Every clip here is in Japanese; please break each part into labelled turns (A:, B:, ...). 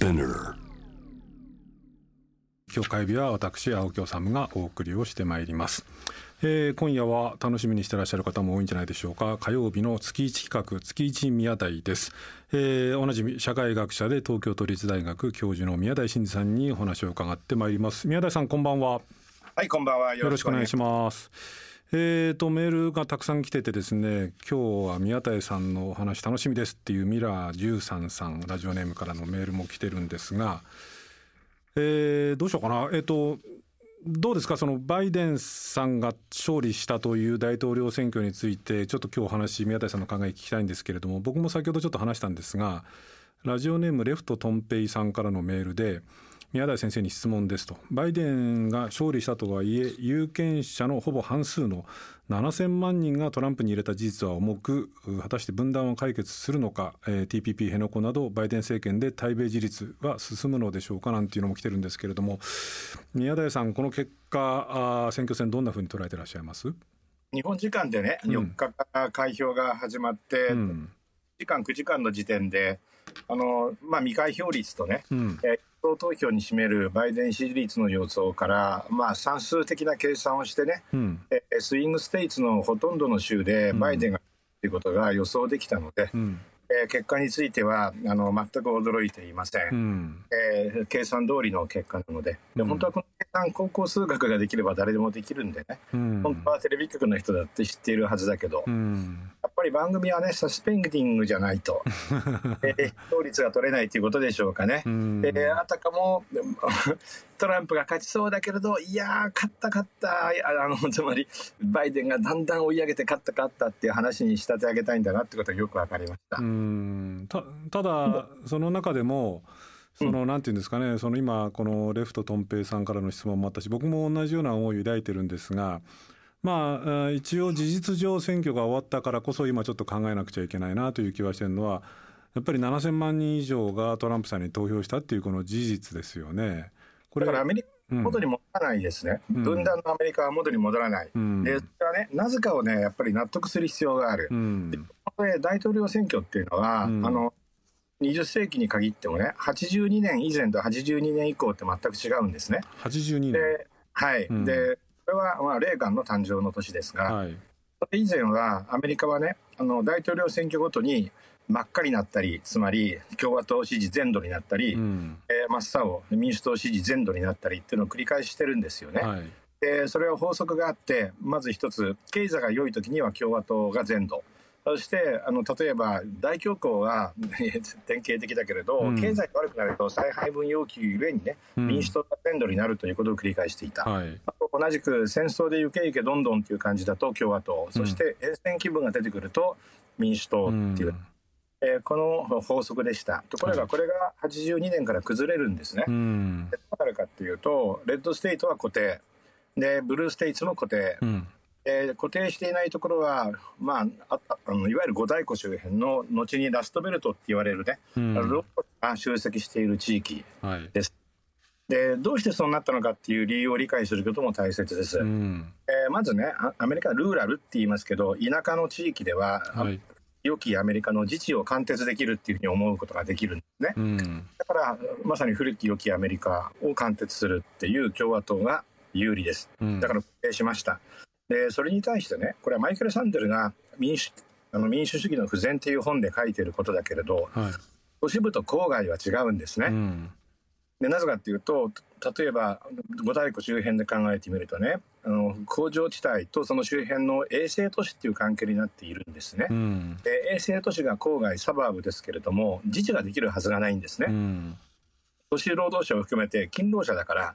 A: Spinner 今日火曜日は私青木治がお送りをしてまいります、えー、今夜は楽しみにしてらっしゃる方も多いんじゃないでしょうか。火曜日の月一企画月一宮台です、えー、おなじみ社会学者で東京都立大学教授の宮台真司さんにお話を伺ってまいります。宮台さんこんばんは。
B: はいこんばんは。
A: よろしくお願いしますえーと、メールがたくさん来ててですね今日は宮台さんのお話楽しみですっていうミラー13さんラジオネームからのメールも来てるんですが、えー、どうしようかな。え、ー、とどうですか？そのバイデンさんが勝利したという大統領選挙についてちょっと今日お話宮台さんの考え聞きたいんですけれども僕も先ほどちょっと話したんですがラジオネームレフトトンペイさんからのメールで「宮台先生に質問ですと。バイデンが勝利したとはいえ有権者のほぼ半数の7000万人がトランプに入れた事実は重く果たして分断を解決するのか、えー、TPP 辺野古などバイデン政権で対米自立は進むのでしょうかなんていうのも来てるんですけれども。宮台さんこの結果あ選挙戦どんなふうに捉えてらっしゃいます？
B: 日本時間でね、4日から開票が始まって、うん、時間9時間の時点であの、まあ、未開票率とね、うん、えー党投票に占めるバイデン支持率の予想から、まあ、算数的な計算をしてね、うん、えスイングステイツのほとんどの州でバイデンがということが予想できたので、うん、えー、結果についてはあの全く驚いていません、うん、えー、計算通りの結果なので。で本当はこの計算高校数学ができれば誰でもできるんでね、うん、本当はテレビ局の人だって知っているはずだけど、うん、やっぱり番組はねサスペンディングじゃないと、えー、勝率が取れないということでしょうかね。うん、えー、あたかも トランプが勝ちそうだけれどいや勝った勝った。あのつまりバイデンがだんだん追い上げて勝った勝ったっていう話に仕立て上げたいんだなってことがよく分かりました。
A: うんたただその中でもその、なんていうんですかねその今このレフトトンペイさんからの質問もあったし僕も同じような思いを抱いてるんですがまあ一応事実上選挙が終わったからこそ今ちょっと考えなくちゃいけないなという気はしてるのはやっぱり7,000万人以上がトランプさんに投票したっていうこの事実ですよね。
B: これだからアメリカ元に戻らないですね、うん、分断のアメリカは元に戻らない、うん、でそれはねなぜかをねやっぱり納得する必要がある、うん、これ大統領選挙っていうのは、あの20世紀に限ってもね82年以前と82年以降って全く違うんですね。
A: 82年。
B: ではい、でこれはまあレーガンの誕生の年ですが、はい、以前はアメリカはねあの大統領選挙ごとに真っ赤になったりつまり共和党支持全土になったり、うん、えー、真っ青民主党支持全土になったりっていうのを繰り返してるんですよね。はい、でそれは法則があってまず一つ経済が良い時には共和党が全土そしてあの例えば大恐慌は 典型的だけれど、うん、経済が悪くなると再配分要求ゆえにね、うん、民主党が全土になるということを繰り返していた、はい、同じく戦争で行け行けどんどんという感じだと共和党、そして冷戦気分が出てくると民主党っていう。えー、この法則でした。ところがこれが82年から崩れるんですね。どうなるかっていうと、レッドステイトは固定。で、ブルーステイツも固定。うん、えー、固定していないところは、まあ、ああのいわゆる五大湖周辺の後にラストベルトって言われるね、うん、ロが集積している地域です。はいでどうしてそうなったのかっていう理由を理解することも大切です。うん、えー、まずねアメリカはルーラルって言いますけど田舎の地域では、はい、良きアメリカの自治を貫徹できるっていうふうに思うことができるんですね。うん、だからまさに古き良きアメリカを貫徹するっていう共和党が有利です。だから決定しました。でそれに対してねこれはマイケル・サンデルが民主あの民主主義の不全っていう本で書いていることだけれど、はい、都市部と郊外は違うんですね。うん。でなぜかっていうと例えば五大湖周辺で考えてみるとねあの工場地帯とその周辺の衛星都市っていう関係になっているんですね、うん、で衛星都市が郊外サバーブですけれども自治ができるはずがないんですね、うん、都市労働者を含めて勤労者だから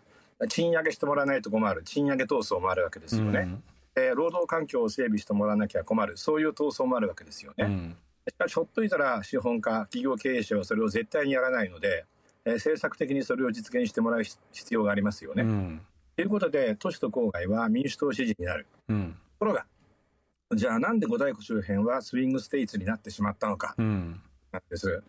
B: 賃上げしてもらわないと困る賃上げ闘争もあるわけですよね、うんで労働環境を整備してもらわなきゃ困る。そういう闘争もあるわけですよね、うん、しかしほっといたら資本家企業経営者はそれを絶対にやらないのでえー、政策的にそれを実現してもらう必要がありますよね。と、うん、いうことで都市と郊外は民主党支持になる。うん、ところがじゃあなんで五大湖周辺はスイングステイツになってしまったのか、なんです。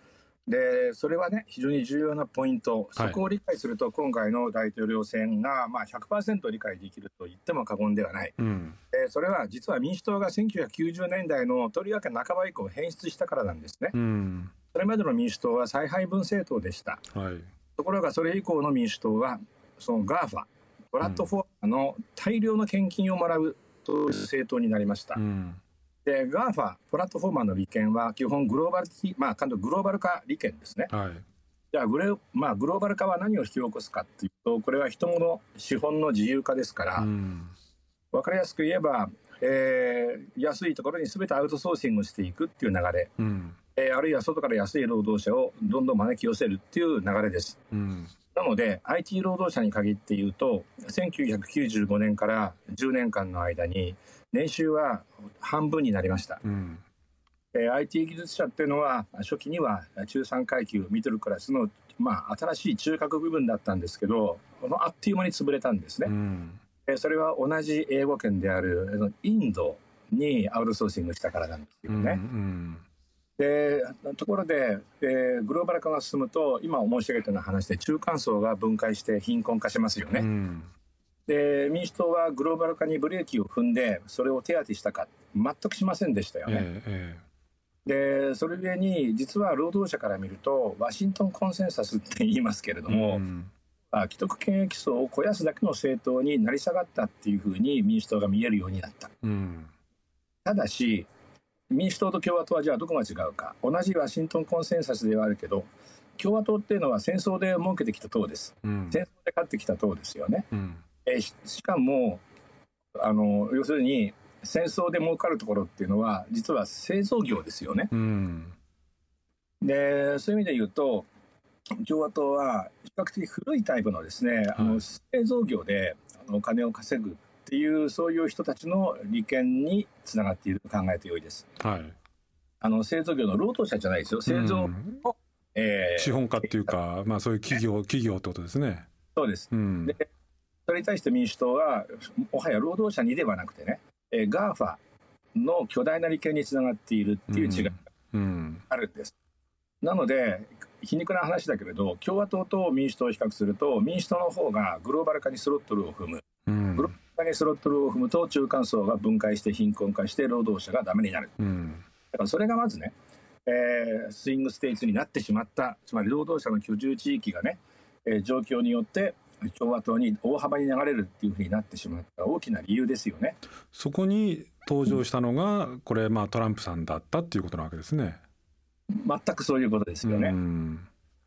B: でそれはね非常に重要なポイント、そこを理解すると、今回の大統領選が、まあ100%理解できると言っても過言ではない、うん、でそれは実は民主党が1990年代のとりわけ半ば以降変質したからなんですね。うん。それまでの民主党は再配分政党でした。はい、ところがそれ以降の民主党はその GAFA プラットフォーマの大量の献金をもらうという政党になりました。うん、で GAFA プラットフォーマーの利権は基本グローバルまあグローバル化利権ですね。はい、じゃあグレ、まあ、グローバル化は何を引き起こすかっていうとこれは人物資本の自由化ですから、うん、分かりやすく言えば、えー、安いところに全てアウトソーシングしていくっていう流れ。うんえー、あるいは外から安い労働者をどんどん招き寄せるっていう流れです。うん、なので IT 労働者に限って言うと1995年から10年間の間に年収は半分になりました。うんえー、IT 技術者っていうのは初期には中産階級ミドルクラスの、まあ、新しい中核部分だったんですけどあっという間に潰れたんですね。うん、えー、それは同じ英語圏であるインドにアウトソーシングしたからなんですよね。うんうんでところで、えー、グローバル化が進むと今申し上げたような話で中間層が分解して貧困化しますよね。うん、で民主党はグローバル化にブレーキを踏んでそれを手当てしたか全くしませんでしたよね。えー、でそれゆえに実は労働者から見るとワシントンコンセンサスって言いますけれども、うん、既得権益層を肥やすだけの政党になり下がったっていうふうに民主党が見えるようになった。うん、ただし民主党と共和党はじゃあどこが違うか。同じワシントンコンセンサスではあるけど共和党っていうのは戦争で設けてきた党です、うん、戦争で勝ってきた党ですよね、うん、えしかもあの要するに戦争で儲かるところっていうのは実は製造業ですよね、うん、でそういう意味で言うと共和党は比較的古いタイプのですね、あの製造業でお金を稼ぐっていうそういう人たちの利権につながっていると考えてよいです。はい、あの製造業の労働者じゃないですよ。製造の、うん、
A: えー、資本家っていうか、まあ、そういう企業企業ってことですね。
B: そうです、うん、でそれに対して民主党はもはや労働者にではなくてね、えー、GAFA の巨大な利権につながっているっていう違いがあるんです。うん、なので皮肉な話だけれど共和党と民主党を比較すると民主党の方がグローバル化にスロットルを踏む、うん、グローバルにスロットルを踏むと中間層が分解して貧困化して労働者がダメになる、うん、だからそれがまずね、えー、スイングステイツになってしまったつまり労働者の居住地域がね、えー、状況によって共和党に大幅に流れるっていうふうになってしまった大きな理由ですよね。
A: そこに登場したのが、これまあトランプさんだったっていうことなわけですね。
B: 全くそういうことですよね。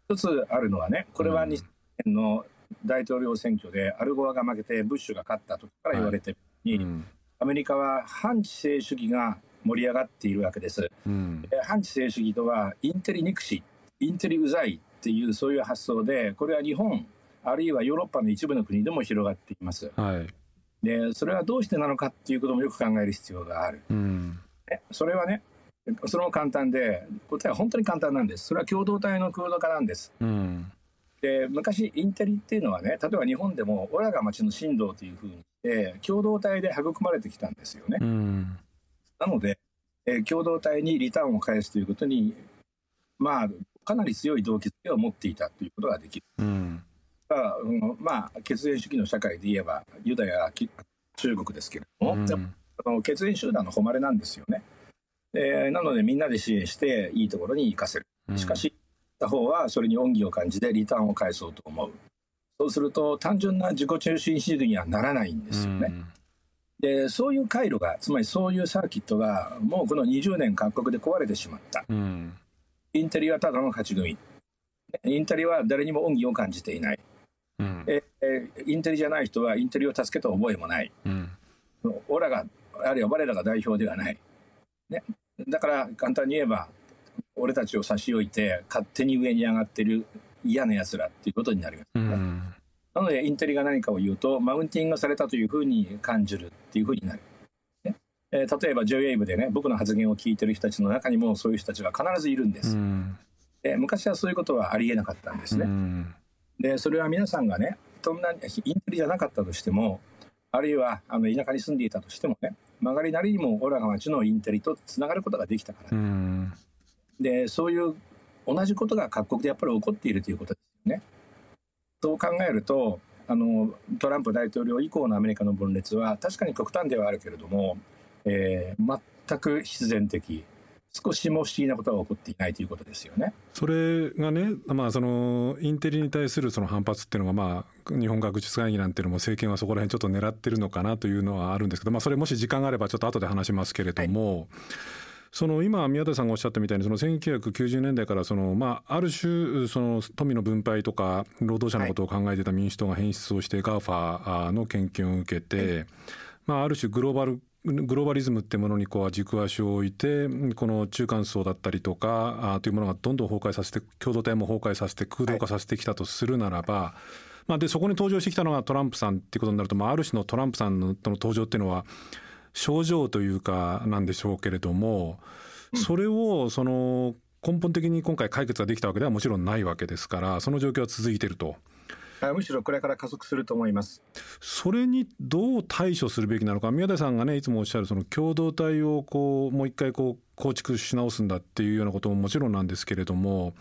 B: 一つあるのはね、これは2000年の大統領選挙でアルゴアが負けてブッシュが勝った時から言われてに、はいうん、アメリカは反知性主義が盛り上がっているわけです。うん、反知性主義とはインテリ憎し、インテリうざいっていうそういう発想で、これは日本、あるいはヨーロッパの一部の国でも広がっています。はい、でそれはどうしてなのかっていうこともよく考える必要がある。うん、それはね、それも簡単で、答えは本当に簡単なんです。それは共同体の空洞化なんです。うんで昔インテリっていうのはね例えば日本でも「我が町の神道」というふうにして共同体で育まれてきたんですよね。うん、なので、えー、共同体にリターンを返すということにまあかなり強い動機づけを持っていたということができる。うんまあ血縁主義の社会で言えばユダヤ中国ですけれども、うん、その血縁集団の誉れなんですよね。えー、なのでみんなで支援していいところに行かせる。しかし、た方はそれに恩義を感じてリターンを返そうと思う。そうすると単純な自己中心主義にはならないんですよね。でそういう回路がつまりそういうサーキットがもうこの20年各国で壊れてしまった。インテリはただの勝ち組。インテリは誰にも恩義を感じていない。うん、えインテリじゃない人はインテリを助けた覚えもない。うん、オラがあるいは我らが代表ではない。ね、だから簡単に言えば俺たちを差し置いて勝手に上に上がってる嫌な奴らっていうことになります、ね、うん、なのでインテリが何かを言うとマウンティングされたというふうに感じるっていうふうになる。ね。えー、例えば JWAVE でね僕の発言を聞いてる人たちの中にもそういう人たちが必ずいるんです。うん、で昔はそういうことはありえなかったんですね。うん、でそれは皆さんがねそんなインテリじゃなかったとしてもあるいはあの田舎に住んでいたとしてもね曲がりなりにもオラが町のインテリとつながることができたから、うんでそういう同じことが各国でやっぱり起こっているということですよね。そう考えるとあのトランプ大統領以降のアメリカの分裂は確かに極端ではあるけれども、えー、全く必然的少しも不思議なことが起こっていないということですよね。
A: それがね、まあ、そのインテリに対するその反発っていうのが、まあ、日本学術会議なんていうのも政権はそこら辺ちょっと狙ってるのかなというのはあるんですけど、まあ、それもし時間があればちょっと後で話しますけれども。はいその今宮田さんがおっしゃったみたいにその1990年代からそのまあある種その富の分配とか労働者のことを考えてた民主党が変質をして GAFA の献金を受けてまあある種グローバルグローバリズムってものにこう軸足を置いてこの中間層だったりとかあというものがどんどん崩壊させて共同体も崩壊させて空洞化させてきたとするならば、まあ、でそこに登場してきたのがトランプさんっていうことになると、まあ、ある種のトランプさんの登場っていうのは症状というかなんでしょうけれどもそれをその根本的に今回解決ができたわけではもちろんないわけですからその状況は続いていると。
B: むしろこれから加速すると思います。
A: それにどう対処するべきなのか。宮田さんがねいつもおっしゃるその共同体をこうもう一回こう構築し直すんだっていうようなことももちろんなんですけれども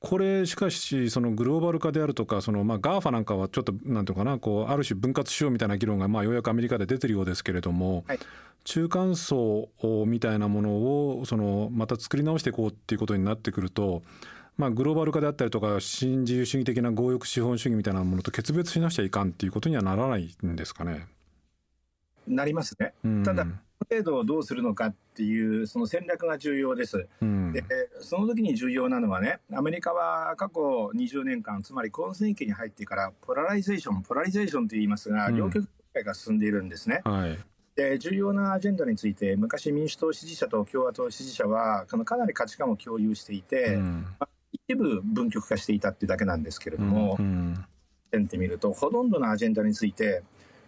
A: これしかしそのグローバル化であるとかそのまあ GAFA なんかはちょっとなんていうかなこうある種分割しようみたいな議論がまあようやくアメリカで出てるようですけれども、はい、中間層みたいなものをそのまた作り直していこうっていうことになってくるとまあ、グローバル化であったりとか新自由主義的な強欲資本主義みたいなものと決別しなくちゃいかんっていうことにはならないんですかね。
B: なりますね。ただ程度をどうするのかっていうその戦略が重要です、うん、でその時に重要なのはねアメリカは過去20年間つまり今世紀に入ってから polarization polarization と言いますが、両極化が進んでいるんですね、はい、で重要なアジェンダについて昔民主党支持者と共和党支持者はかなり価値観を共有していて、うん、まあ一部分極化していたっていうだけなんですけれども、うん、うん、てみるとほとんどのアジェンダについて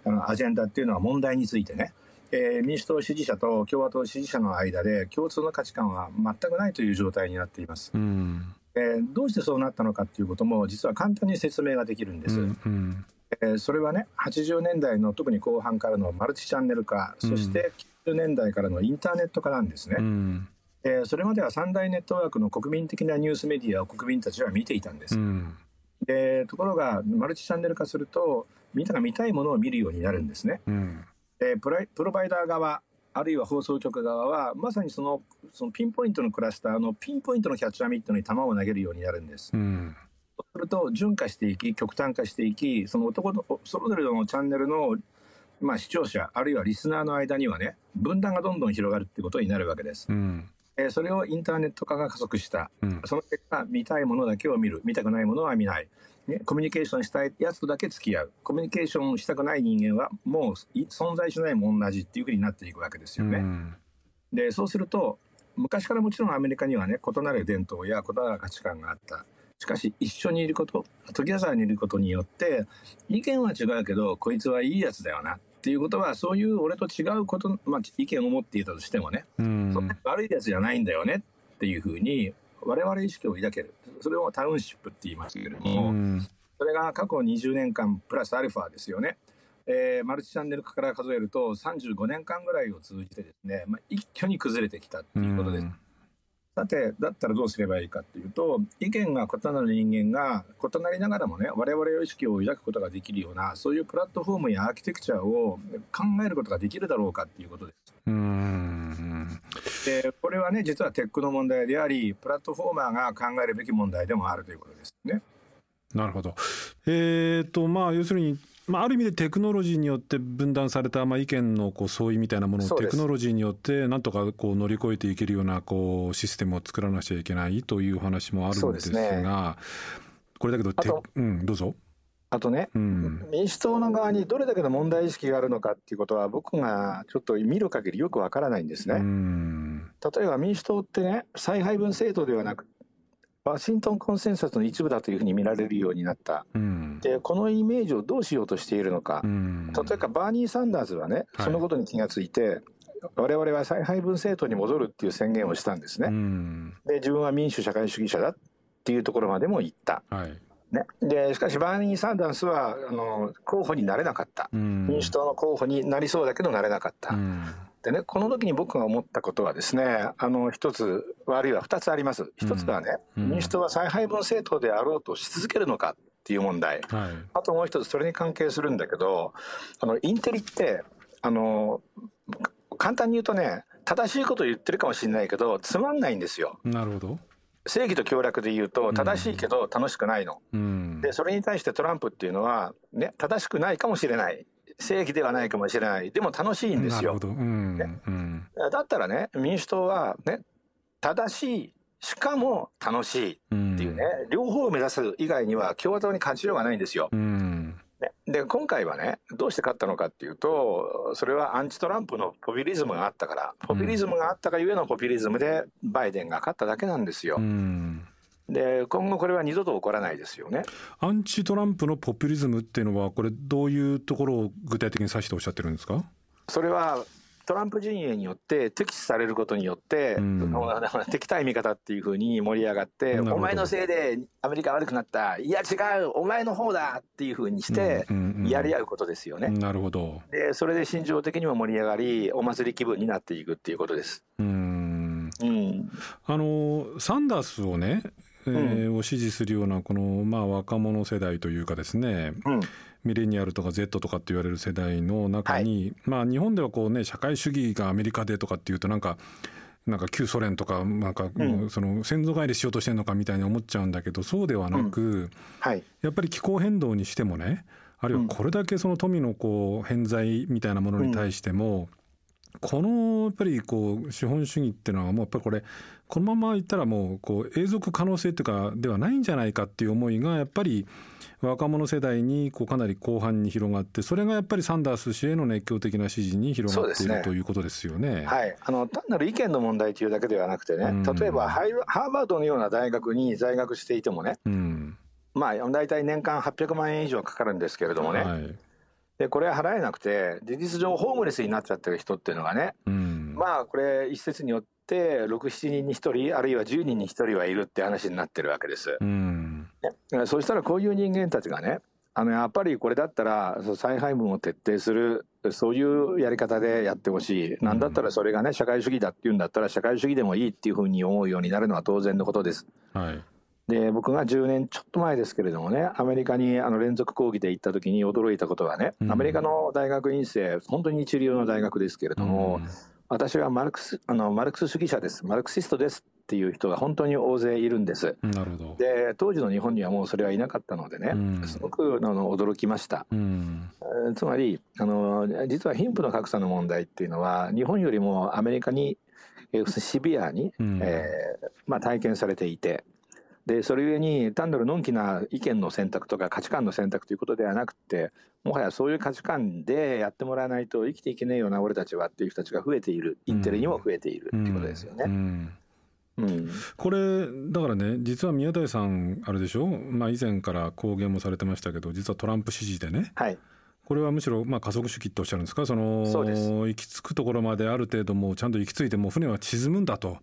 B: あのアジェンダっていうのは問題についてね、えー、民主党支持者と共和党支持者の間で共通の価値観は全くないという状態になっています。うん、えー、どうしてそうなったのかっていうことも実は簡単に説明ができるんです。うんうんえー、それはね80年代の特に後半からのマルチチャンネル化、そして90年代からのインターネット化なんですね。うんえー、それまでは三大ネットワークの国民的なニュースメディアを国民たちは見ていたんです。うん、でところがマルチチャンネル化するとみんなが見たいものを見るようになるんですね。うん、でプロバイダー側あるいは放送局側はまさにそのそのピンポイントのクラスターのピンポイントのキャッチャーミットに球を投げるようになるんです。うんそうすると順化していき極端化していきその男のそれぞれのチャンネルのまあ、視聴者あるいはリスナーの間にはね分断がどんどん広がるってことになるわけです。うんえー、それをインターネット化が加速した、うん、その結果見たいものだけを見る。見たくないものは見ない、ね、コミュニケーションしたいやつとだけ付き合う。コミュニケーションしたくない人間はもう存在しないも同じっていうふうになっていくわけですよね。うん、でそうすると昔からもちろんアメリカにはね異なる伝統や異なる価値観があった。しかし一緒にいること時矢沢にいることによって意見は違うけどこいつはいいやつだよなっていうことはそういう俺と違うこと、まあ、意見を持っていたとしてもね、うん、そんな悪いやつじゃないんだよねっていうふうに我々意識を抱けるそれをタウンシップって言いますけれども、うん、それが過去20年間プラスアルファですよね。えー、マルチチャンネル化から数えると35年間ぐらいを通じてですね、まあ、一挙に崩れてきたっていうことです。うんさて、だったらどうすればいいかっていうと、意見が異なる人間が異なりながらもね、我々の意識を抱くことができるような、そういうプラットフォームやアーキテクチャを考えることができるだろうかっていうことです。うんで、これはね、実はテックの問題であり、プラットフォーマーが考えるべき問題でもあるということですね。
A: なるほど。えっ、ー、と、まあ、要するに、まあ、ある意味でテクノロジーによって分断された、まあ、意見のこう相違みたいなものをテクノロジーによってなんとかこう乗り越えていけるようなこうシステムを作らなくちゃいけないという話もあるんですが、ね、これだけどうん、どうぞ。
B: あとね、うん、民主党の側にどれだけの問題意識があるのかっていうことは僕がちょっと見る限りよくわからないんですね。例えば民主党ってね再配分政党ではなくワシントンコンセンサスの一部だというふうに見られるようになった、うん、でこのイメージをどうしようとしているのか、うん、例えばバーニー・サンダースはね、そのことに気がついて、我々は再配分政党に戻るっていう宣言をしたんですね、うん、で自分は民主社会主義者だっていうところまでも言った、はい。ね、でしかしバーニー・サンダースはあの候補になれなかった、民主党の候補になりそうだけどなれなかった。でね、この時に僕が思ったことはですね、あの、一つ、あるいは二つあります。一つはね、うん、民主党は再配分政党であろうとし続けるのかっていう問題。はい、あともう一つ、それに関係するんだけど、あの、インテリって、あの、簡単に言うとね、正しいことを言ってるかもしれないけどつまんないんですよ。
A: なるほど
B: 正義と協力で言うと正しいけど楽しくないの。うん、でそれに対してトランプっていうのは、ね、正しくないかもしれない正義ではないかもしれない。でも楽しいんですよ。うんねうん、だったらね民主党はね正しいしかも楽しいっていうね、両方を目指す以外には共和党に勝ちようがないんですよ。ね、で今回はねどうして勝ったのかっていうとそれはアンチトランプのポピュリズムがあったからポピュリズムがあったがゆえのポピュリズムでバイデンが勝っただけなんですよ。で今後これは二度と起こらないですよね。
A: アンチトランプのポピュリズムっていうのはこれどういうところを具体的に指しておっしゃってるんですか？
B: それはトランプ陣営によって敵視されることによって、うん、敵対味方っていうふうに盛り上がって、お前のせいでアメリカ悪くなった、いや違う、お前の方だっていうふうにして、やり合うことですよね。
A: なるほど。
B: でそれで心情的にも盛り上がり、お祭り気分になっていくっていうことです。うん。
A: うん、あのサンダースをね、えー、うん、を支持するようなこの、まあ、若者世代というかですね、うん。ミレニアルとか Z とかって言われる世代の中に、はい、まあ日本ではこうね社会主義がアメリカでとかっていうとなんかなんか旧ソ連とかなんかその先祖返りしようとしてるのかみたいに思っちゃうんだけどそうではなく、うん。はい、やっぱり気候変動にしてもねあるいはこれだけその富のこう偏在みたいなものに対しても、このやっぱりこう資本主義っていうのはもうやっぱりこれこのままいったらもうこう永続可能性っていうかではないんじゃないかっていう思いがやっぱり若者世代にこうかなり広範に広がってそれがやっぱりサンダース氏への熱狂的な支持に広がっている、ね、ということですよね。
B: はい、あの単なる意見の問題というだけではなくてね、例えばハーバードのような大学に在学していてもね、うん、まあ大体年間800万円以上かかるんですけれどもね、はい、でこれは払えなくて事実上ホームレスになっちゃってる人っていうのがね、うん、まあこれ一説によって67人に1人あるいは10人に1人はいるって話になってるわけです。うん。ね、そしたらこういう人間たちがねあのやっぱりこれだったら再配分を徹底するそういうやり方でやってほしい、なんだったらそれがね社会主義だっていうんだったら社会主義でもいいっていうふうに思うようになるのは当然のことです。はいで僕が10年ちょっと前ですけれどもねアメリカにあの連続講義で行った時に驚いたことはね、アメリカの大学院生本当に一流の大学ですけれども、うん、私はマルクスあのマルクス主義者ですマルクシストですっていう人が本当に大勢いるんです。なるほどで当時の日本にはもうそれはいなかったのでね、うん、すごくあの驚きました。うん、つまりあの実は貧富の格差の問題っていうのは日本よりもアメリカにシビアに、うん、えー、まあ、体験されていて。でそれゆえに単なるのんきな意見の選択とか価値観の選択ということではなくてもはやそういう価値観でやってもらわないと生きていけねえよな俺たちはっていう人たちが増えている。インテリにも増えているっていうことですよね。うん。うん。
A: うん、これだからね実は宮台さんあれでしょ、まあ、以前から公言もされてましたけど実はトランプ支持でね、はい、これはむしろまあ加速主義っておっしゃるんですか？その行き着くところまである程度もうちゃんと行き着いてもう船は沈むんだと。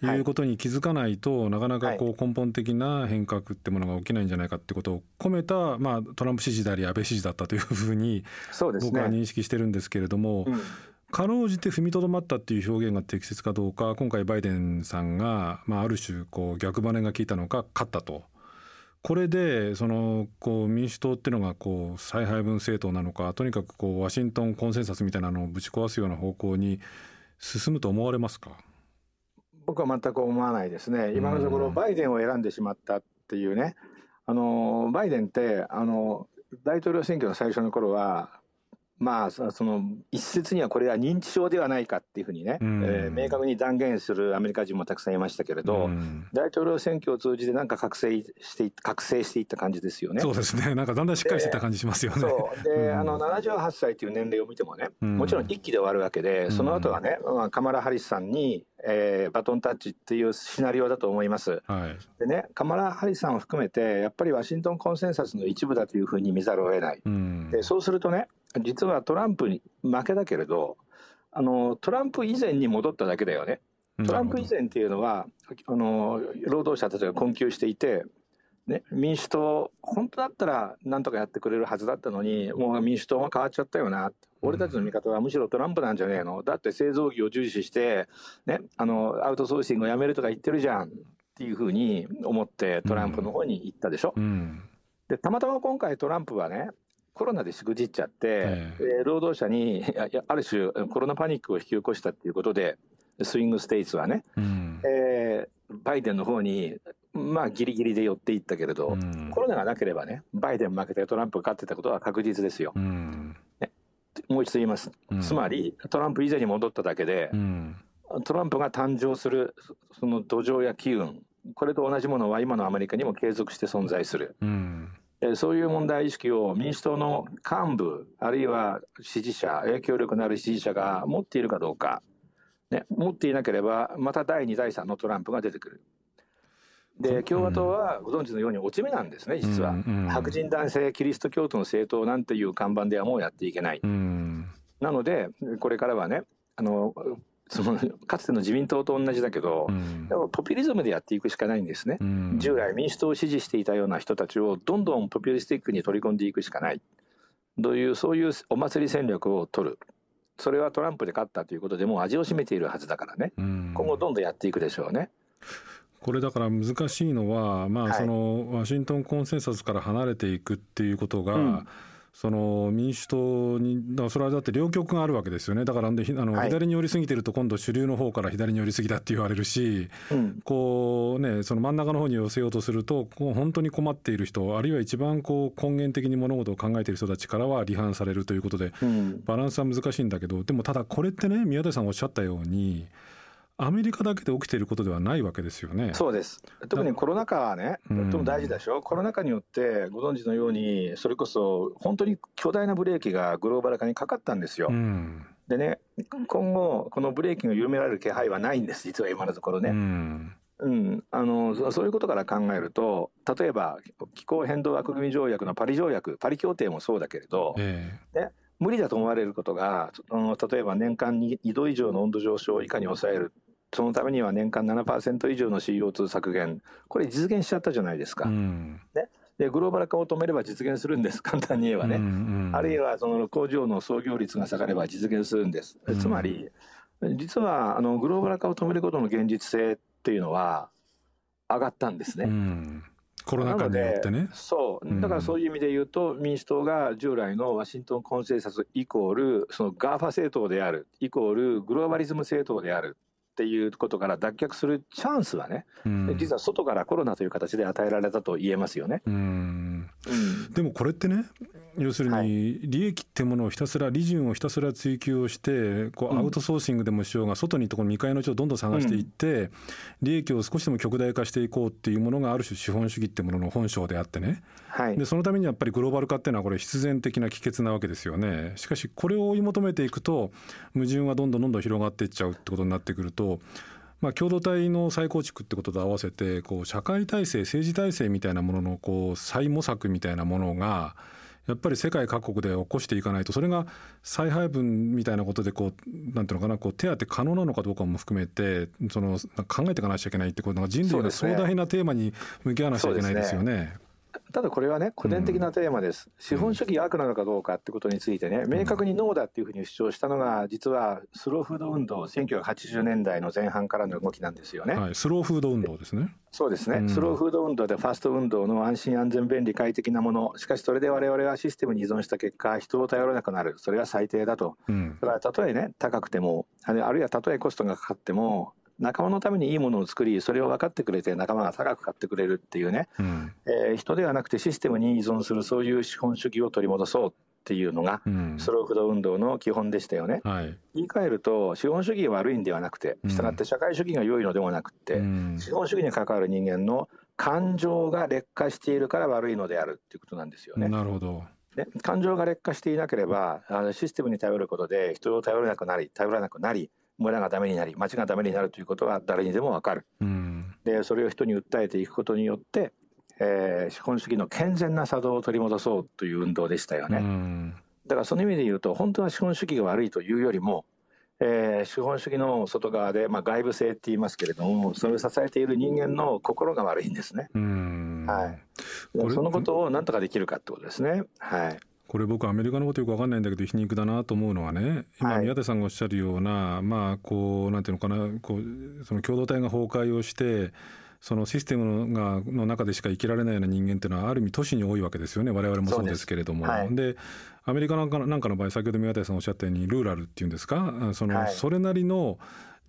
A: い。うことに気づかないと、はい、なかなかこう根本的な変革ってものが起きないんじゃないかってことを込めた、まあ、トランプ支持であり安倍支持だったというふうに僕は認識してるんですけれども、うん。かろうじて踏みとどまったっていう表現が適切かどうか今回バイデンさんが、まあ、ある種こう逆バネが効いたのか勝ったと。これでそのこう民主党っていうのがこう再配分政党なのかとにかくこうワシントンコンセンサスみたいなのをぶち壊すような方向に進むと思われますか？
B: 僕は全く思わないですね。今のところバイデンを選んでしまったっていうね、あのバイデンってあの大統領選挙の最初の頃はまあ、その一説にはこれは認知症ではないかっていうふうにね、うん、えー、明確に断言するアメリカ人もたくさんいましたけれど、うん、大統領選挙を通じてなんか覚醒して覚醒していった感じですよね。
A: そうですね。なんかだんだんしっかりしてた感じしますよね。
B: そう。で、うん、あの78歳という年齢を見てもねもちろん一期で終わるわけで、その後はね、まあ、カマラ・ハリスさんに、えー、バトンタッチっていうシナリオだと思います。はい、でねカマラ・ハリスさんを含めてやっぱりワシントンコンセンサスの一部だというふうに見ざるを得ない。でそうするとね実はトランプに負けだけれどあのトランプ以前に戻っただけだよね。トランプ以前っていうのはあの労働者たちが困窮していて、ね、民主党本当だったらなんとかやってくれるはずだったのにもう民主党は変わっちゃったよな。俺たちの味方はむしろトランプなんじゃねえの。だって製造業を重視して、ね、あのアウトソーシングをやめるとか言ってるじゃん。っていうふうに思ってトランプの方に行ったでしょ。うん、でたまたま今回トランプはねコロナでしくじっちゃって、えー、労働者にある種コロナパニックを引き起こしたっていうことでスイングステイツはね、うん、えー、バイデンの方にまあギリギリで寄っていったけれど、うん、コロナがなければねバイデン負けてトランプが勝ってたことは確実ですよ。うん、ね、もう一度言います、つまりトランプ以前に戻っただけで、トランプが誕生するその土壌や機運これと同じものは今のアメリカにも継続して存在する。うんそういう問題意識を民主党の幹部あるいは支持者影響力のある支持者が持っているかどうか、ね、持っていなければまた第2第3のトランプが出てくる。で共和党はご存知のように落ち目なんですね実は、白人男性キリスト教徒の政党なんていう看板ではもうやっていけない、うん、なのでこれからはねあのその かつての自民党と同じだけど、うん、ポピュリズムでやっていくしかないんですね、うん、従来民主党を支持していたような人たちをどんどんポピュリスティックに取り込んでいくしかない。というそういうお祭り戦略を取る。それはトランプで勝ったということでもう味を占めているはずだからね、うん、今後どんどんやっていくでしょうね。
A: これだから難しいのは、まあ、そのワシントンコンセンサスから離れていくっていうことが、その民主党に、だそれはだって両極があるわけですよね、だからあの、左に寄りすぎてると、今度、主流の方から左に寄りすぎだって言われるし、うん、こうね、その真ん中の方に寄せようとすると、こう本当に困っている人、あるいは一番こう根源的に物事を考えている人たちからは離反されるということで、バランスは難しいんだけど、でもただ、これってね、宮台さんおっしゃったように、アメリカだけで起きていることではないわけですよね。
B: そうです。特にコロナ禍はね、とても大事でしょ、うん、コロナ禍によってご存知のように、それこそ本当に巨大なブレーキがグローバル化にかかったんですよ。うん、でね、今後、このブレーキが緩められる気配はないんです、実は今のところね。うんうん、あのそういうことから考えると例えば気候変動枠組み条約のパリ条約パリ協定もそうだけれど、えー、ね、無理だと思われることが例えば年間に2度以上の温度上昇をいかに抑えるそのためには年間7%以上の CO2 削減、これ実現しちゃったじゃないですか。うん、ねでグローバル化を止めれば実現するんです、簡単に言えばね。うんうん、あるいはその工場の創業率が下がれば実現するんです。うん、つまり、実はあのグローバル化を止めることの現実性っていうのは上がったんですね。うん
A: コロナ禍によってね。
B: そう。だからそういう意味で言うと、民主党が従来のワシントンコンセンサスイコール、その GAFA 政党である、イコールグローバリズム政党であるっていうことから脱却するチャンスはね、うん、実は外からコロナという形で与えられたと言えますよね。うん、
A: でもこれってね要するに利益ってものをひたすら利潤をひたすら追求をしてこうアウトソーシングでもしようが外にとこの未開の地をどんどん探していって、利益を少しでも極大化していこうっていうものがある種資本主義ってものの本性であってね、はい、でそのためにやっぱりグローバル化っていうのはこれ必然的な帰結なわけですよね。しかしこれを追い求めていくと矛盾はどんどんどんどん広がっていっちゃうってことになってくるとまあ、共同体の再構築ってことと合わせてこう社会体制政治体制みたいなもののこう再模索みたいなものがやっぱり世界各国で起こしていかないとそれが再配分みたいなことでこうなんていうのかなこう手当可能なのかどうかも含めてその考えていかなきゃいけないってことが人類の壮大なテーマに向き合わなきゃいけないですよね。
B: ただこれはね、個人的なテーマです。資本主義が悪なのかどうかってことについてね、明確にノーだっていうふうに主張したのが、実はスローフード運動、1980年代の前半からの動きなんですよね。
A: はい、スローフード運動ですね。
B: そうですね、うん、スローフード運動でファスト運動の安心安全便利快適なもの、しかしそれで我々はシステムに依存した結果、人を頼らなくなる、それは最低だと。うん、だからたとえね、高くても、あるいはたとえコストがかかっても、仲間のためにいいものを作りそれを分かってくれて仲間が高く買ってくれるっていうね、うん、えー、人ではなくてシステムに依存するそういう資本主義を取り戻そうっていうのが、スローフード運動の基本でしたよね、はい、言い換えると資本主義が悪いんではなくてしたがって社会主義が良いのでもなくて、うん、資本主義に関わる人間の感情が劣化しているから悪いのであるっていうことなんですよね。
A: なるほど。
B: ね、感情が劣化していなければあのシステムに頼ることで人を頼れなくなり頼らなくなり村がダメになり町がダメになるということは誰にでも分かる、うん、でそれを人に訴えていくことによって、えー、資本主義の健全な作動を取り戻そうという運動でしたよね、うん、だからその意味で言うと本当は資本主義が悪いというよりもえー、資本主義の外側で、まあ、外部性って言いますけれどもそれを支えている人間の心が悪いんですね。はい、そのことを何とかできるかってことですね。はい
A: これ僕アメリカのことよく分かんないんだけど皮肉だなと思うのはね今宮田さんがおっしゃるような、はい、まあこうなんていうのかなこうその共同体が崩壊をしてそのシステムがの中でしか生きられないような人間っていうのはある意味都市に多いわけですよね。我々もそうですけれども。ではい、でアメリカなんかなんかの場合先ほど宮田さんおっしゃったようにルーラルっていうんですか？その、はい、それなりの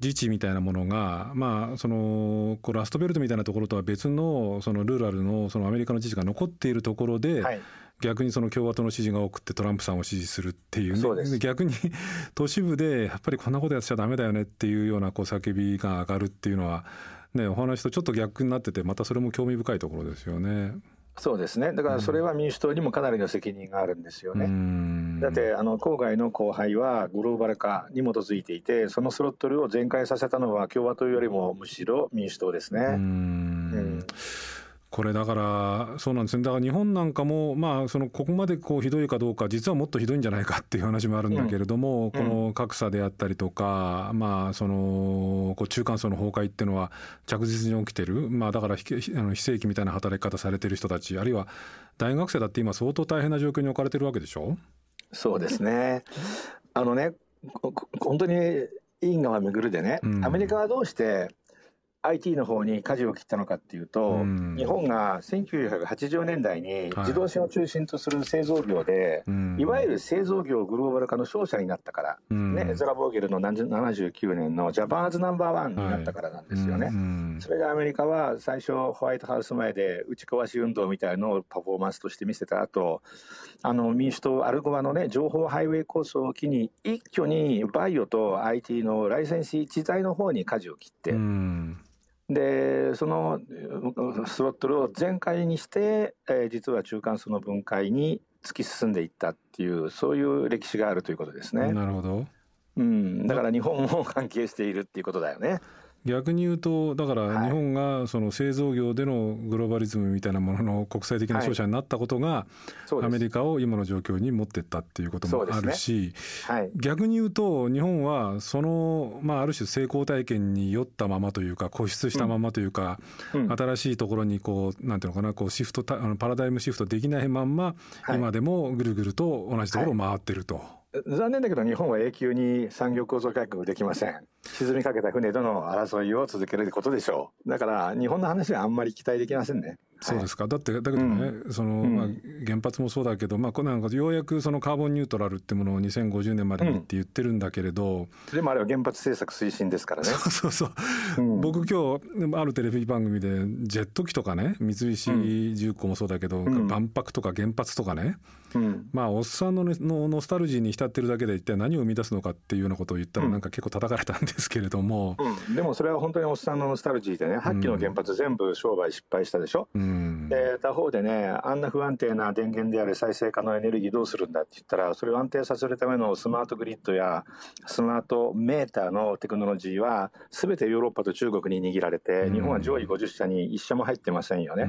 A: 自治みたいなものが、まあ、そのこラストベルトみたいなところとは別のそのルーラルのそのアメリカの自治が残っているところで、はい、逆にその共和党の支持が多くてトランプさんを支持するっていう、ね、逆に 都市部でやっぱりこんなことやっちゃだめだよねっていうようなこう叫びが上がるっていうのは、ね、お話とちょっと逆になっててまたそれも興味深いところですよね。
B: そうですねだからそれは民主党にもかなりの責任があるんですよね。だってあの郊外の荒廃はグローバル化に基づいていてそのスロットルを全開させたのは共和党よりもむしろ民主党ですね。うん
A: これだからそうなんですね。だから日本なんかもまあそのここまでこうひどいかどうか実はもっとひどいんじゃないかっていう話もあるんだけれども、うん、この格差であったりとか、まあそのこう中間層の崩壊っていうのは着実に起きてる、まあ、だから非あの非正規みたいな働き方されてる人たちあるいは大学生だって今相当大変な状況に置かれてるわけでしょ？
B: そうですね。あのね本当に因果は巡るでね、うん、アメリカはどうして IT の方に舵を切ったのかっていうと、うん、日本が1980年代に自動車を中心とする製造業で、はい、いわゆる製造業グローバル化の勝者になったから、うん、ね、エズラ・ボーゲルの79年のジャパンズナンバーワンになったからなんですよね。はいうん、それでアメリカは最初ホワイトハウス前で打ち壊し運動みたいのをパフォーマンスとして見せた後あの民主党アルゴアのね情報ハイウェイ構想を機に一挙にバイオと IT のライセンス知財の方に舵を切って。でそのスロットルを全開にして、えー、実は中間層の分解に突き進んでいったっていうそういう歴史があるということですね。
A: なるほど。
B: うん、だから日本も関係しているっていうことだよね。
A: 逆に言うとだから日本がその製造業でのグローバリズムみたいなものの国際的な勝者になったことがアメリカを今の状況に持ってったっていうこともあるし逆に言うと日本はそのまあある種成功体験に酔ったままというか固執したままというか新しいところにこうなんていうのかなこうシフトあのパラダイムシフトできないまんま今でもぐるぐると同じところを回ってると。
B: 残念だけど日本は永久に産業構造改革できません。沈みかけた船との争いを続けることでしょう。だから日本の話はあんまり期待できませんね。
A: そうですか、だってだけどね、うん、そのまあ、原発もそうだけど、まあ、こなんかようやくそのカーボンニュートラルってものを2050年までにって言ってるんだけれど、
B: うん、でもあれは原発政策推進ですからね。
A: そうそうそう、うん、僕今日あるテレビ番組でジェット機とかね三菱重工もそうだけど、万博とか原発とかね、まあおっさんの,、ね、のノスタルジーに浸ってるだけで一体何を生み出すのかっていうようなことを言ったらなんか結構叩かれたんですけれども、
B: でもそれは本当におっさんのノスタルジーでね8基の原発全部商売失敗したでしょ、うん、で他方でねあんな不安定な電源である再生可能エネルギーどうするんだって言ったらそれを安定させるためのスマートグリッドやスマートメーターのテクノロジーは全てヨーロッパと中国に握られて日本は上位50社に1社も入ってませんよね。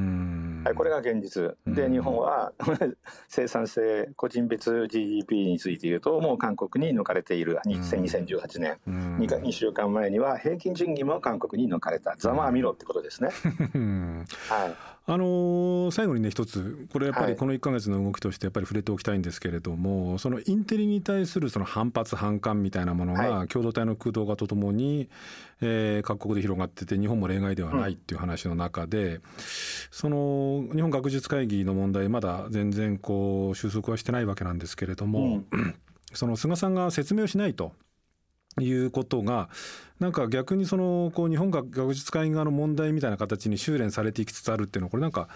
B: はい、これが現実。で日本は 生産性個人別 GDP について言うともう韓国に抜かれている。2018年 2, 2週間前には平均賃金も韓国に抜かれた。ざまあみろってことですね。
A: はいあの最後にね一つこれやっぱりこの1か月の動きとしてやっぱり触れておきたいんですけれども、はい、そのインテリに対するその反発反感みたいなものが共同体の空洞化とともに、えー、各国で広がってて日本も例外ではないっていう話の中で、うん、その日本学術会議の問題まだ全然こう収束はしてないわけなんですけれども、うん、その菅さんが説明をしないと。いうことがなんか逆にそのこう日本学術会議側の問題みたいな形に修練されていきつつあるっていうのはこれなんか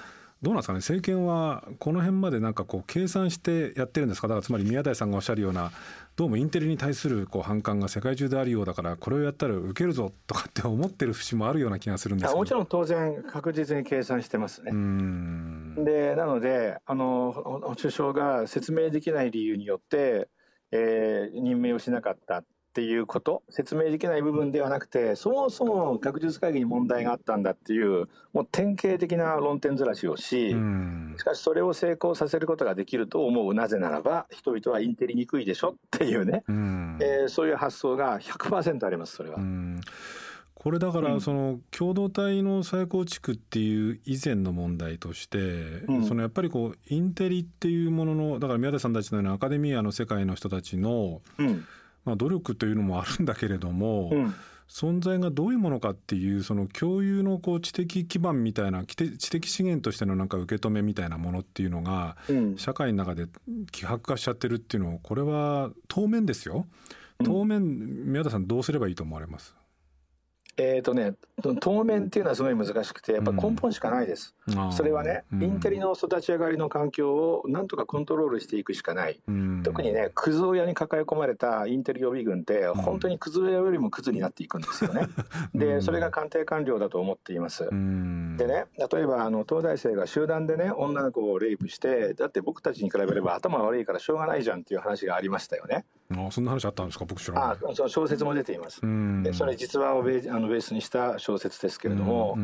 A: どうなんですかね？政権はこの辺までなんかこう計算してやってるんですか？だからつまり宮台さんがおっしゃるようなどうもインテリに対するこう反感が世界中であるようだからこれをやったら受けるぞとかって思ってる節もあるような気がするんですけど。
B: もちろん当然確実に計算してますね。でなのであの首相が説明できない理由によって、えー、任命をしなかったっていうこと説明できない部分ではなくてそもそも学術会議に問題があったんだっていうもう典型的な論点ずらしをししかしそれを成功させることができると思うなぜならば人々はインテリにくいでしょっていうね、うえー、そういう発想が100%ありますそれは。
A: これだからその共同体の再構築っていう以前の問題として、そのやっぱりこうインテリっていうもののだから宮田さんたちのようなアカデミアの世界の人たちの、まあ、努力というのもあるんだけれども、うん、存在がどういうものかっていうその共有のこう知的基盤みたいな知的資源としてのなんか受け止めみたいなものっていうのが、社会の中で希薄化しちゃってるっていうのをこれは当面ですよ。当面宮田さんどうすればいいと思われます？
B: えっ、ー、とね、当面っていうのはすごい難しくて、やっぱ根本しかないです。うん、それはね、インテリの育ち上がりの環境をなんとかコントロールしていくしかない。うん、特にね、クズ親に抱え込まれたインテリ予備軍って、本当にクズ親よりもクズになっていくんですよね。で、それが官邸官僚だと思っています。でね、例えば、あの、東大生が集団でね、女の子をレイプして、だって僕たちに比べれば頭悪いからしょうがないじゃんっていう話がありましたよね。
A: あそんな話あったんですか？僕知らない。あ
B: その小説も出ています。でそれ実話をベあのベースにした小説ですけれども、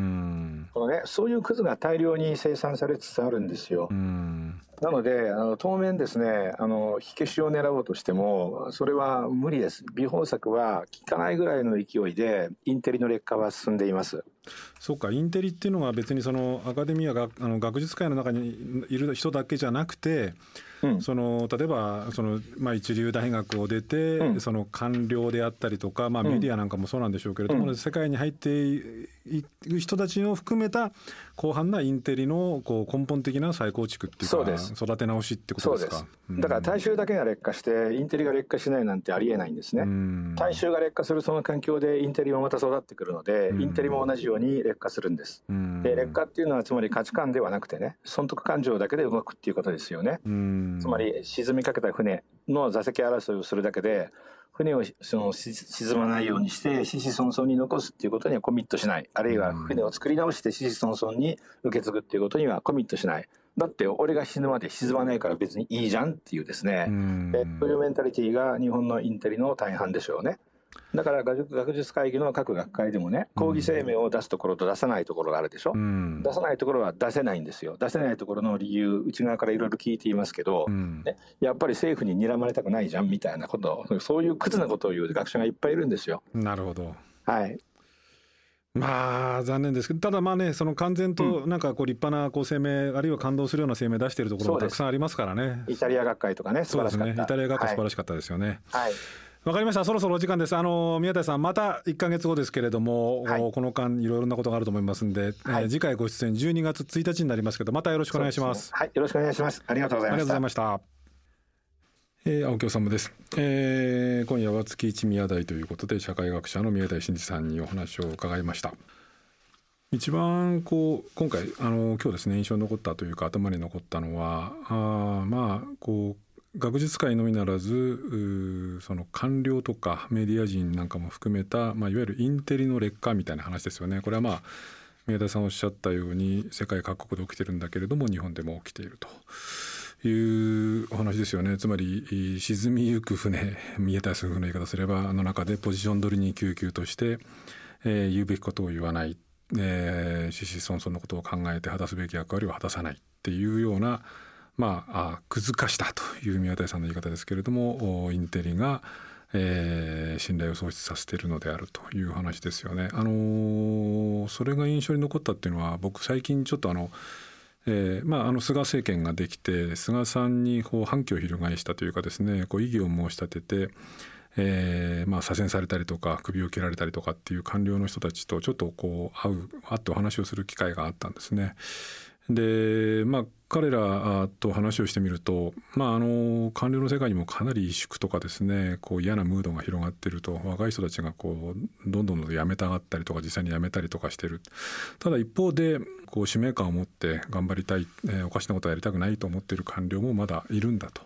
B: このね、そういうクズが大量に生産されつつあるんですよ。なのであの当面ですねあの火消しを狙おうとしてもそれは無理です。微豊作は効かないぐらいの勢いでインテリの劣化は進んでいます。
A: そうかインテリっていうのは別にそのアカデミアがあの学術界の中にいる人だけじゃなくてその例えばその、まあ、一流大学を出て、うん、その官僚であったりとか、まあ、メディアなんかもそうなんでしょうけれども、うん、世界に入っていく人たちを含めた広範なインテリのこう根本的な再構築っていうか育て直しってことですか？
B: だから大衆だけが劣化してインテリが劣化しないなんてありえないんですね。大衆が劣化するその環境でインテリもまた育ってくるのでインテリも同じように劣化するんです。で劣化っていうのはつまり価値観ではなくてね損得感情だけで動くっていうことですよね。つまり沈みかけた船の座席争いをするだけで船をその沈まないようにして子々孫々に残すっていうことにはコミットしない。あるいは船を作り直して子々孫々に受け継ぐっていうことにはコミットしない。だって俺が死ぬまで沈まないから別にいいじゃんっていうですね。そういうメンタリティーが日本のインテリの大半でしょうね。だから学術会議の各学会でもね講義声明を出すところと出さないところがあるでしょ、うん、出さないところは出せないんですよ。出せないところの理由内側からいろいろ聞いていますけど、うん、ね、やっぱり政府に睨まれたくないじゃんみたいなことそういう屈なことを言う学者がいっぱいいるんですよ。
A: なるほど。
B: はい。
A: まあ残念ですけどただまあねその完全となんかこう立派なこう声明、あるいは感動するような声明出しているところもたくさんありますからね。
B: イタリア学会とかね
A: 素晴らしかった。そうですね。イタリア学会素晴らしかったですよね。
B: はい、はい
A: わかりました。そろそろお時間です。あの宮台さんまた1か月後ですけれども、はい、この間いろいろなことがあると思いますんで、はい、えー、次回ご出演12月1日になりますけど、またよろしくお願いします。す
B: ね、はい、よろしくお願いします。ありがとうございました。ありがとうございました。
A: えー、青木治です、えー、今夜は月一宮台ということで社会学者の宮台真司さんにお話を伺いました一番こう今回あの今日ですね印象に残ったというか頭に残ったのはあまあこう学術界のみならずその官僚とかメディア人なんかも含めた、まあ、いわゆるインテリの劣化みたいな話ですよね。これはまあ宮田さんおっしゃったように世界各国で起きてるんだけれども日本でも起きているというお話ですよねつまり沈みゆく船見えたりす船の言い方すればあの中でポジション取りに救急として、えー、言うべきことを言わない、えー、子々孫々のことを考えて果たすべき役割を果たさないっていうようなまあ、くずかしたという宮台さんの言い方ですけれどもインテリが、えー、信頼を喪失させているのであるという話ですよね。あのー、それが印象に残ったっていうのは僕最近ちょっとあのえーまあ、あの菅政権ができて菅さんにこう反旗を翻したというかですねこう異議を申し立てて、えーまあ、左遷されたりとか首を切られたりとかっていう官僚の人たちとちょっとこう会う会ってお話をする機会があったんですね。でまあ彼らと話をしてみると、まあ、あの官僚の世界にもかなり萎縮とかですねこう嫌なムードが広がってると若い人たちがこうどんどんどん辞めたがったりとか実際に辞めたりとかしてるただ一方でこう使命感を持って頑張りたい、えー、おかしなことはやりたくないと思ってる官僚もまだいるんだと。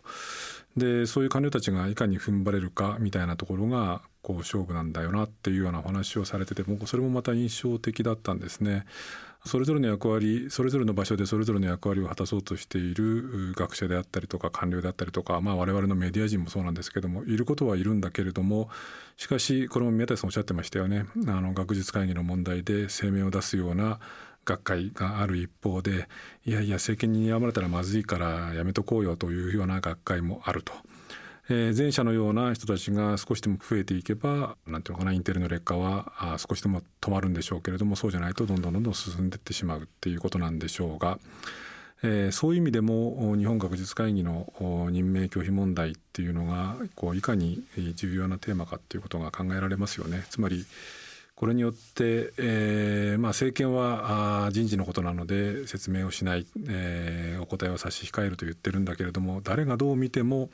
A: でそういう官僚たちがいかに踏ん張れるかみたいなところがこう勝負なんだよなっていうようなお話をされてて僕それもまた印象的だったんですね。それぞれの役割それぞれの場所でそれぞれの役割を果たそうとしている学者であったりとか官僚であったりとか、まあ、我々のメディア人もそうなんですけどもいることはいるんだけれどもしかしこれも宮田さんおっしゃってましたよねあの学術会議の問題で声明を出すような学会がある一方でいやいや政権に睨まれたらまずいからやめとこうよというような学会もあると。前者のような人たちが少しでも増えていけばなんていうのかなインテリの劣化は少しでも止まるんでしょうけれどもそうじゃないとどんどんどんどん進んでいってしまうっていうことなんでしょうが。えー、そういう意味でも日本学術会議の任命拒否問題っていうのがこういかに重要なテーマかっていうことが考えられますよね。つまりこれによって、えーまあ、政権はあ人事のことなので説明をしない、えー、お答えを差し控えると言ってるんだけれども誰がどう見ても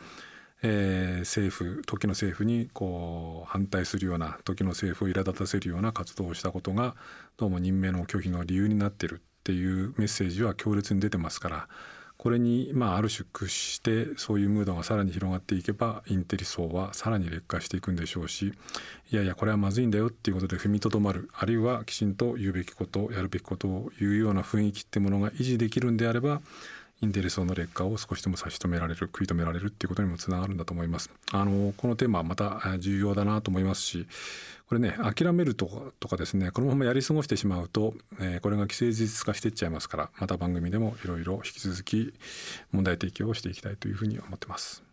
A: えー、政府時の政府にこう反対するような時の政府を苛立たせるような活動をしたことがどうも任命の拒否の理由になっているっていうメッセージは強烈に出てますからこれにまあある種屈してそういうムードがさらに広がっていけばインテリ層はさらに劣化していくんでしょうしいやいやこれはまずいんだよっていうことで踏みとどまるあるいはきちんと言うべきことやるべきことを言うような雰囲気ってものが維持できるんであればインテリ層の劣化を少しでも差し止められる食い止められるっていうことにもつながるんだと思います。あのこのテーマはまた重要だなと思いますしこれね諦めるとかとかですねこのままやり過ごしてしまうと、えー、これが既成事実化していっちゃいますからまた番組でもいろいろ引き続き問題提起をしていきたいというふうに思ってます。